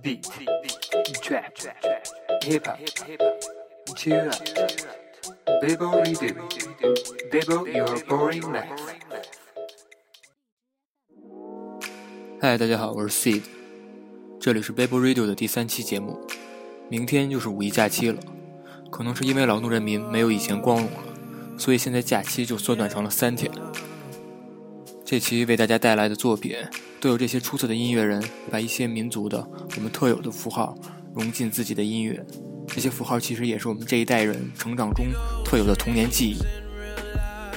beat, trap, hip hop, chill out, Bible redo, Bible your boring life. 嗨，大家好，我是 Seed，这里是 Bible Radio 的第三期节目。明天就是五一假期了，可能是因为劳动人民没有以前光荣了，所以现在假期就缩短成了三天。这期为大家带来的作品。都有这些出色的音乐人，把一些民族的我们特有的符号融进自己的音乐。这些符号其实也是我们这一代人成长中特有的童年记忆。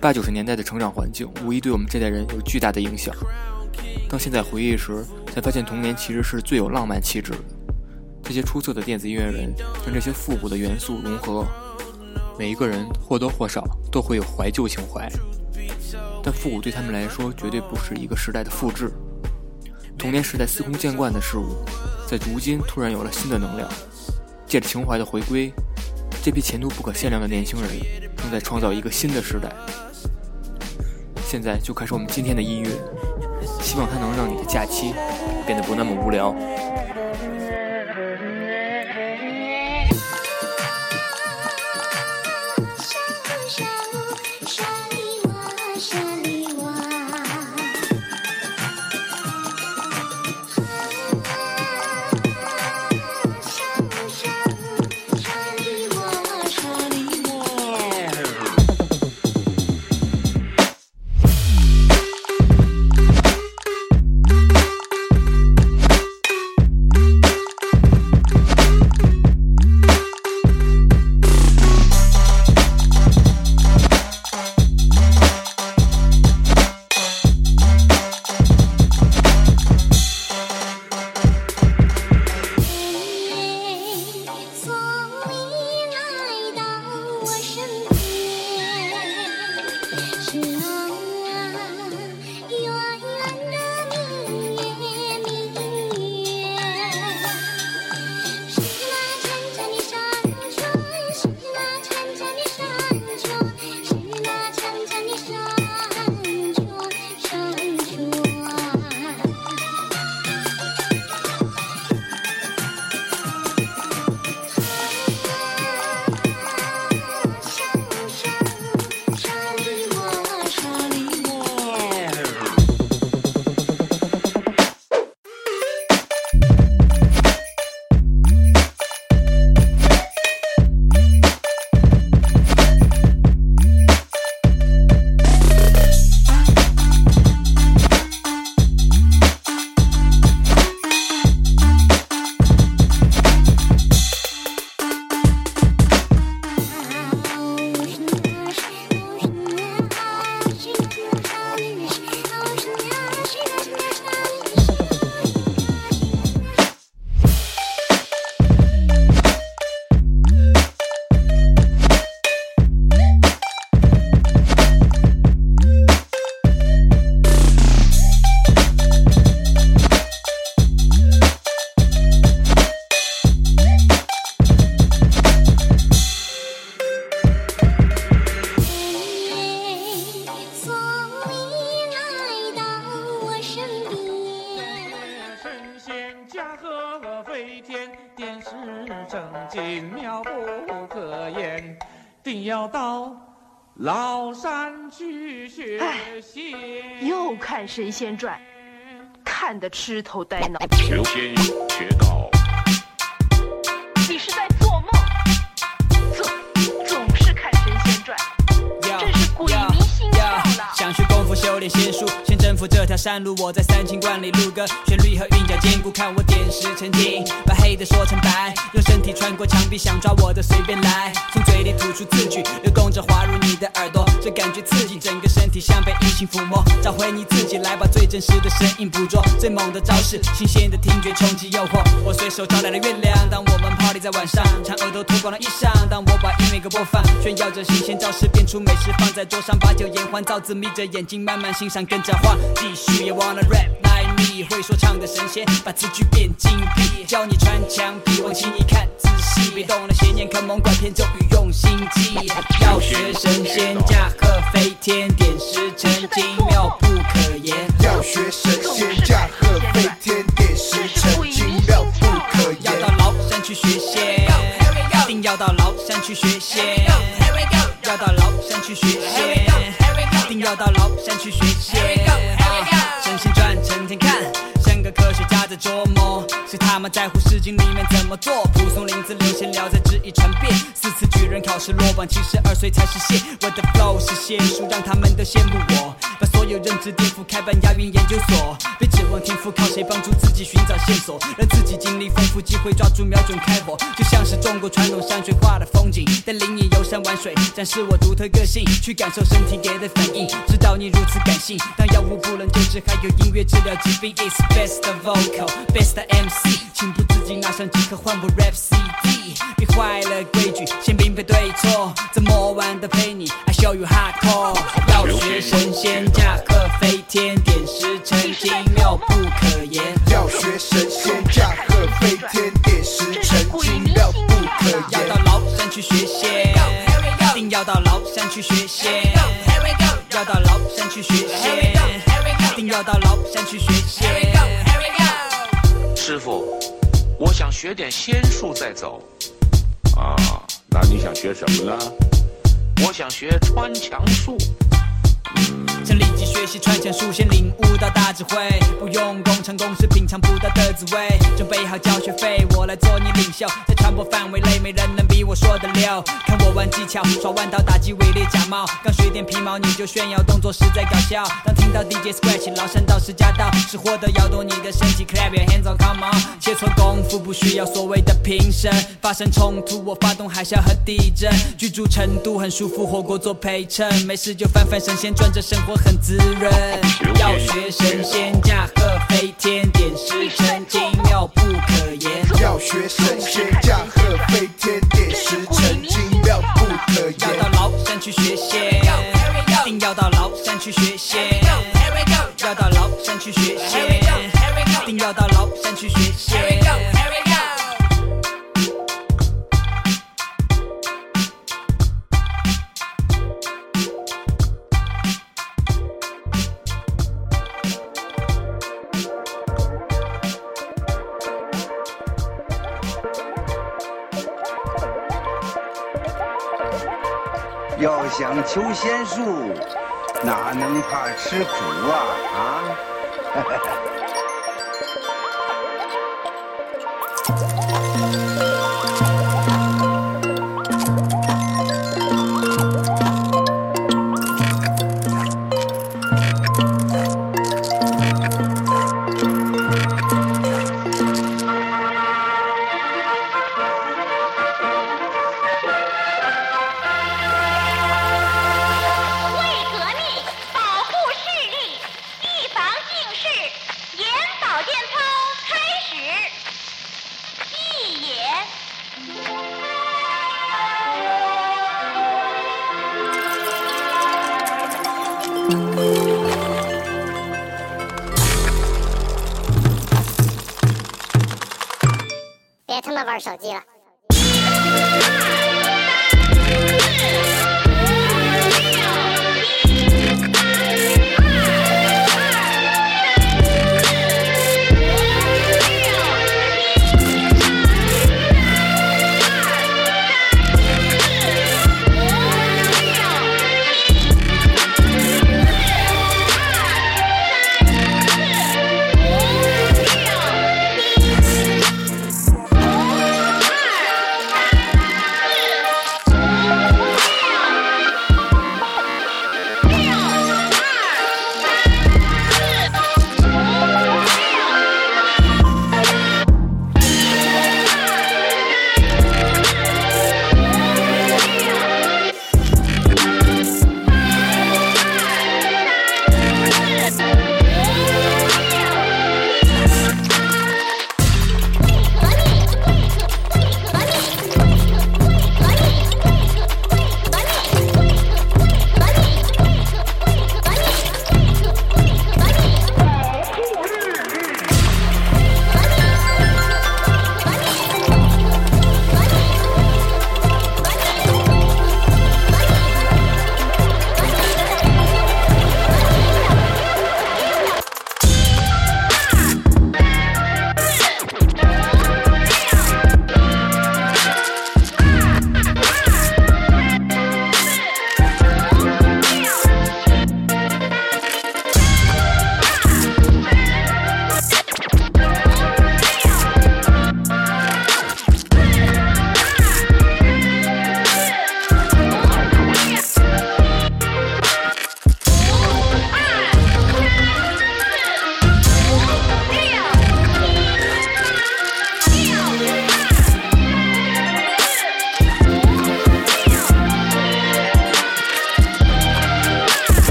八九十年代的成长环境，无疑对我们这代人有巨大的影响。当现在回忆时，才发现童年其实是最有浪漫气质的。这些出色的电子音乐人将这些复古的元素融合，每一个人或多或少都会有怀旧情怀，但复古对他们来说绝对不是一个时代的复制。童年时代司空见惯的事物，在如今突然有了新的能量。借着情怀的回归，这批前途不可限量的年轻人正在创造一个新的时代。现在就开始我们今天的音乐，希望它能让你的假期变得不那么无聊。崂山去学习。又看《神仙传》，看得痴头呆脑。求仙学道。有点仙术，先征服这条山路。我在三清观里录歌，旋律和韵脚兼顾，看我点石成金，把黑的说成白，用身体穿过墙壁，想抓我的随便来，从嘴里吐出字句，流动着滑入你的耳朵。这感觉刺激，整个身体像被异性抚摸。找回你自己，来把最真实的声音捕捉。最猛的招式，新鲜的听觉冲击诱惑。我随手招来了月亮，当我们 party 在晚上，嫦娥都脱光了衣裳。当我把音乐给播放，炫耀着新鲜招式，变出美食放在桌上，把酒言欢，造字眯着眼睛慢慢慢欣赏，跟着画，继续也忘了 rap like me。会说唱的神仙，把词句变精辟，教你穿墙皮，往心里看仔细，别动了邪念，坑蒙拐骗咒语，用心记，要学神仙驾。七十二岁才实现。我的 flow 是仙术，让他们都羡慕我。把所有认知颠覆，开办押韵研究所。别指望天赋，靠谁帮助自己寻找线索？让自己经历丰富，机会抓住，瞄准开火。就像是中国传统山水画的风景，带领你游山玩水，展示我独特个性，去感受身体给的反应。知道你如此感性，当药物不能救治，还有音乐治疗疾病。It's best vocal, best MC，情不自禁拿上即刻换我 rap CD。别坏了规矩，先非对错，这么晚的陪你，I show you hardcore。要学神仙驾鹤飞天，点石成金，妙不可言。要学神仙驾鹤飞天，点石成金，妙不可言要。到崂山去学仙，一定要到崂山去学仙，要到崂山去学仙，一定要到崂山去学仙。师傅，我想学点仙术再走。啊，那你想学什么呢？我想学穿墙术。想立即学习穿墙术，先领悟到大智慧，不用功成公式，品尝不到的滋味。准备好交学费，我来做你领袖，在传播范围内，没人能比我说的溜。看我玩技巧，耍弯刀打击伪劣假冒，刚学点皮毛你就炫耀，动作实在搞笑。当听到 DJ scratch，崂山道士驾到，是获得摇动你的身体，clap your hands on come on。切磋功夫不需要所谓的评审，发生冲突我发动海啸和地震，居住成都很舒服，火锅做陪衬，没事就翻翻神仙传，这生活很滋润。要学神仙驾鹤飞天，点石成金，妙不可言。要学神仙驾鹤飞天，点石成金，妙不可言要。到崂山去学仙，一定要到崂山去学仙，要到崂山去学仙，一定要到崂山去学仙。修仙术，哪能怕吃苦啊啊！别他妈玩手机了。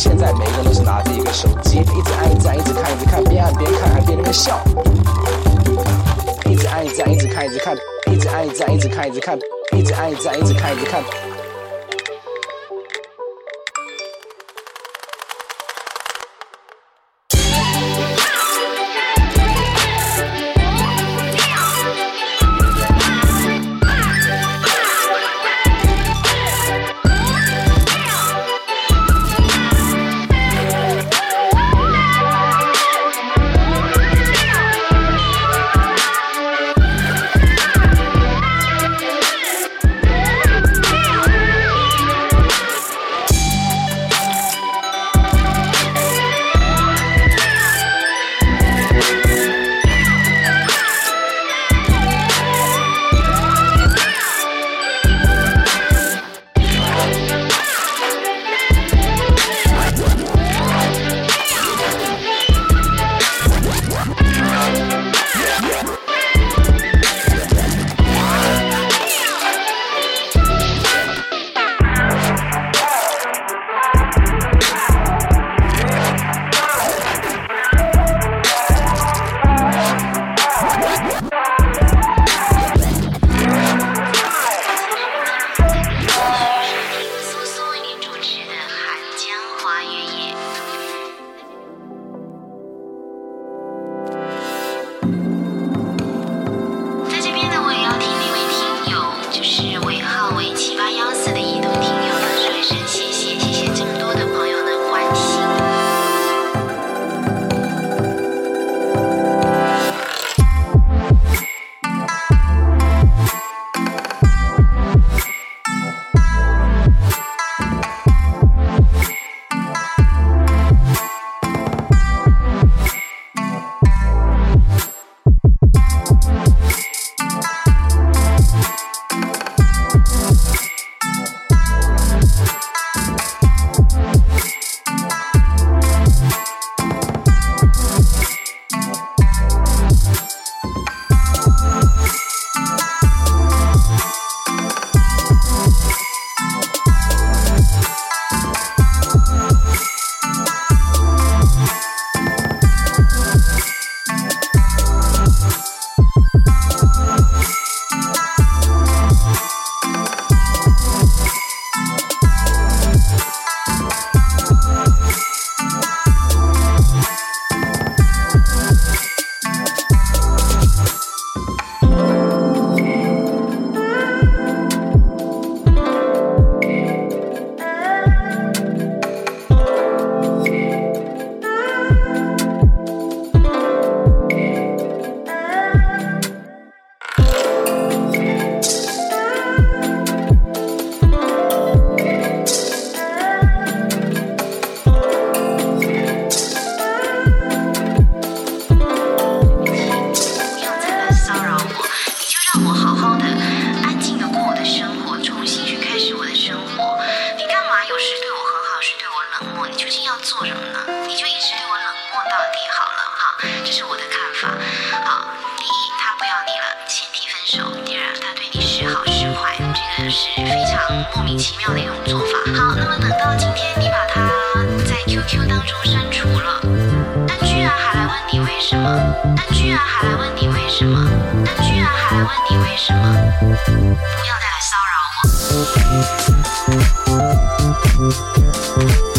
现在每个人都是拿着一个手机，一直按，一直按，一直看，一直看，边按边看，还边那边笑。一直按，一直按，一直看，一直看，一直按，一直按，一直看，一直看，一直按，一直按，一直看，一直看。好是坏，这个是非常莫名其妙的一种做法。好，那么等到今天你把它在 QQ 当中删除了，他居然还来问你为什么？他居然还来问你为什么？他居然还来问你为什么？不要再来骚扰我。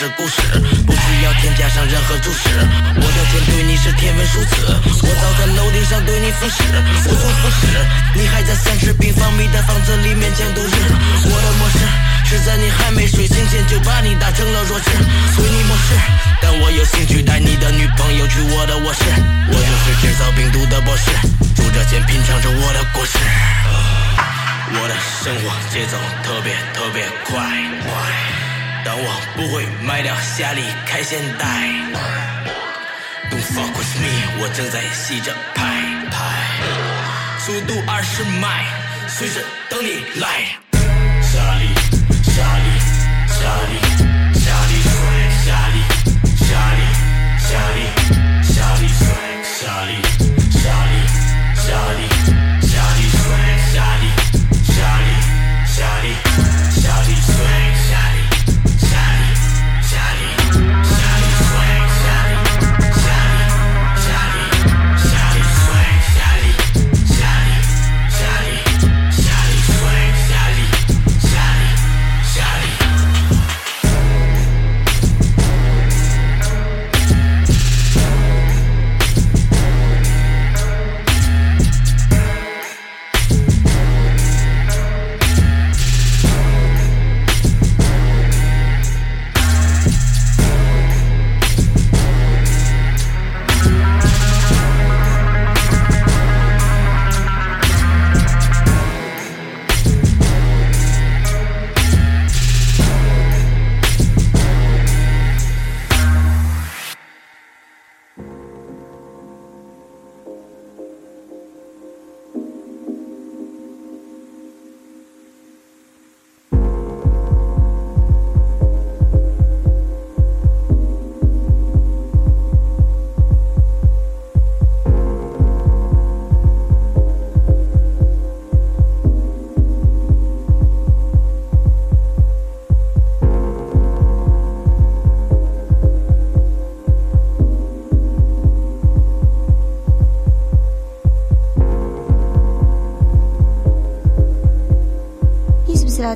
是故事。来到夏利开现代。Don't fuck with me 我正在洗着牌牌速度二十迈随时等你来。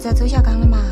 在周小刚的嘛